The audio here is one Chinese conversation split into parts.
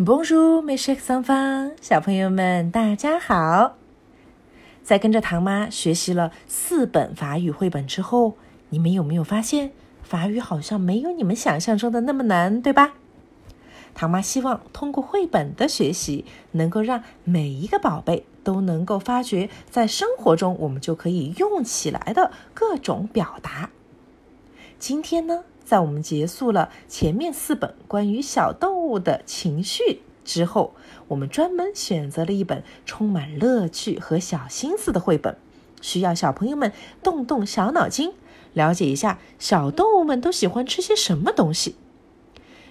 Bonjour, mes chers enfants，小朋友们，大家好。在跟着唐妈学习了四本法语绘本之后，你们有没有发现，法语好像没有你们想象中的那么难，对吧？唐妈希望通过绘本的学习，能够让每一个宝贝都能够发掘，在生活中我们就可以用起来的各种表达。今天呢？在我们结束了前面四本关于小动物的情绪之后，我们专门选择了一本充满乐趣和小心思的绘本，需要小朋友们动动小脑筋，了解一下小动物们都喜欢吃些什么东西。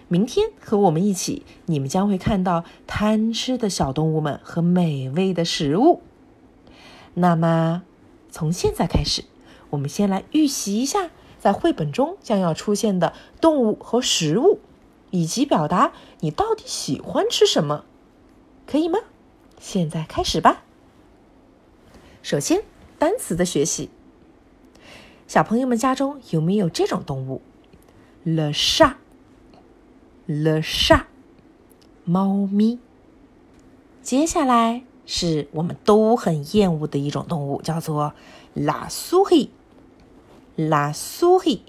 明天和我们一起，你们将会看到贪吃的小动物们和美味的食物。那么，从现在开始，我们先来预习一下。在绘本中将要出现的动物和食物，以及表达你到底喜欢吃什么，可以吗？现在开始吧。首先，单词的学习。小朋友们家中有没有这种动物？Le chat，le chat，猫咪。接下来是我们都很厌恶的一种动物，叫做 la souris。La souris，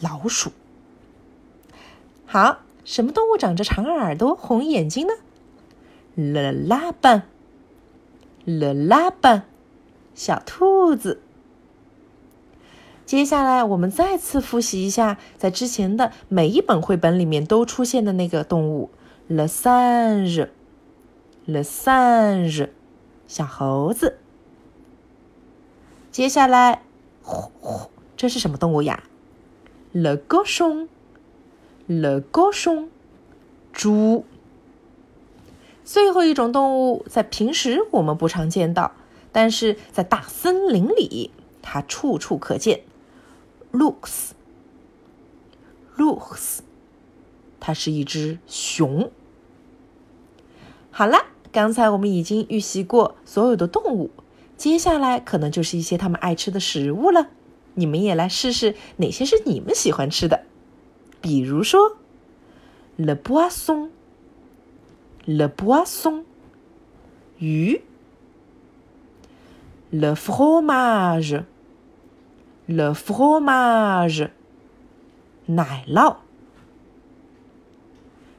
老鼠。好，什么动物长着长耳朵、红眼睛呢？Le lapin，Le lapin，小兔子。接下来，我们再次复习一下，在之前的每一本绘本里面都出现的那个动物：Le singe，Le singe，小猴子。接下来。呼呼，这是什么动物呀？Le cochon，Le cochon，猪。最后一种动物在平时我们不常见到，但是在大森林里它处处可见。Looks，looks，它是一只熊。好了，刚才我们已经预习过所有的动物。接下来可能就是一些它们爱吃的食物了，你们也来试试哪些是你们喜欢吃的。比如说，le poisson，le poisson，鱼；le fromage，le fromage，奶酪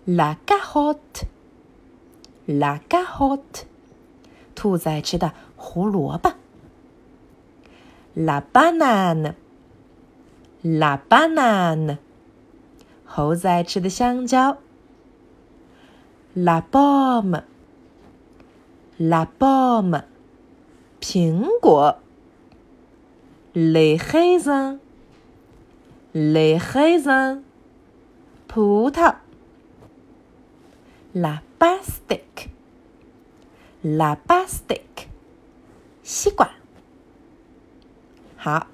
；la carotte，la carotte，兔子爱吃的。胡萝卜，la banane，la banane，猴子爱吃的香蕉，la pomme，la pomme，苹果，les raisins，les raisins，葡萄，la pastèque，la pastèque。吸管。好，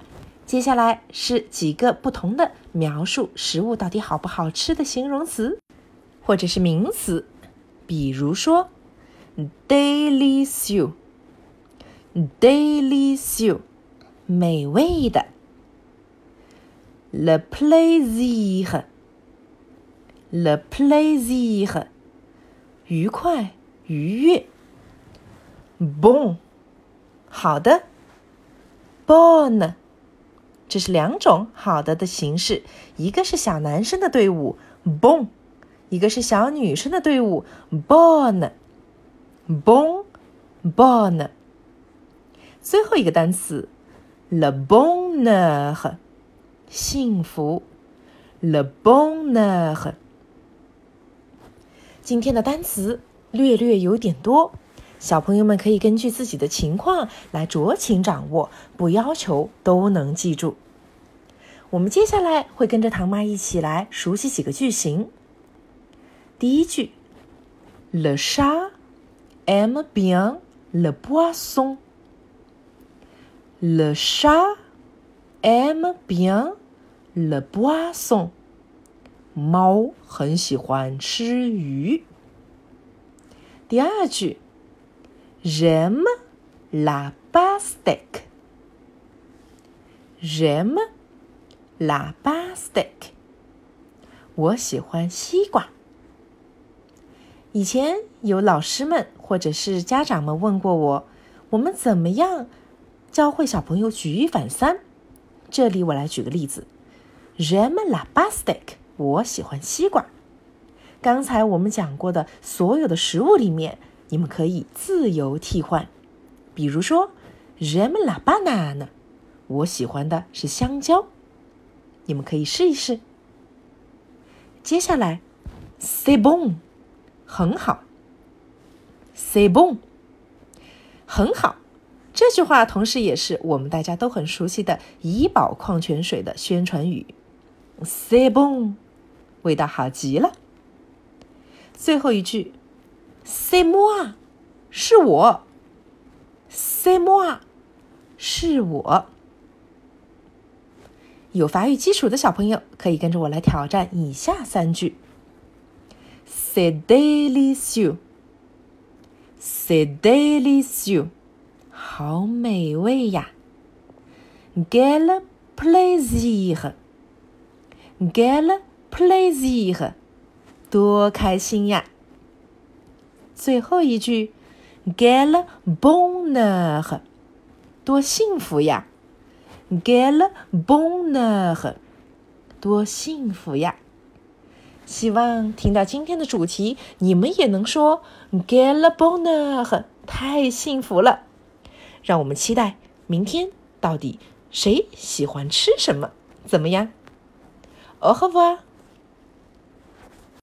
接下来是几个不同的描述食物到底好不好吃的形容词，或者是名词。比如说，delicious，delicious，美味的；le plaisir，le plaisir，愉快、愉悦；bon。好的，bon，这是两种好的的形式，一个是小男生的队伍，bon，一个是小女生的队伍，bon，bon，bon。最后一个单词，le bonheur，幸福，le bonheur。今天的单词略略有点多。小朋友们可以根据自己的情况来酌情掌握，不要求都能记住。我们接下来会跟着唐妈一起来熟悉几个句型。第一句：Le chat aime bien le poisson. Le chat aime bien le poisson. 猫很喜欢吃鱼。第二句。J'aime la pastèque. J'aime la pastèque. 我喜欢西瓜。以前有老师们或者是家长们问过我，我们怎么样教会小朋友举一反三？这里我来举个例子：J'aime la pastèque，我喜欢西瓜。刚才我们讲过的所有的食物里面，你们可以自由替换。比如说，J'aime la banane，我喜欢的是香蕉。你们可以试一试。接下来，C'est bon，很好。C'est bon，很好。这句话同时也是我们大家都很熟悉的怡宝矿泉水的宣传语，C'est bon，味道好极了。最后一句，C'est moi，是我，C'est moi，是我。有法语基础的小朋友可以跟着我来挑战以下三句：C'est délicieux，C'est délicieux。好美味呀！Quel plaisir！Quel plaisir！多开心呀！最后一句，Quel bonheur！多幸福呀！Quel bonheur！多幸福呀！希望听到今天的主题，你们也能说 Quel bonheur！太幸福了！让我们期待明天到底谁喜欢吃什么？怎么样？Au revoir。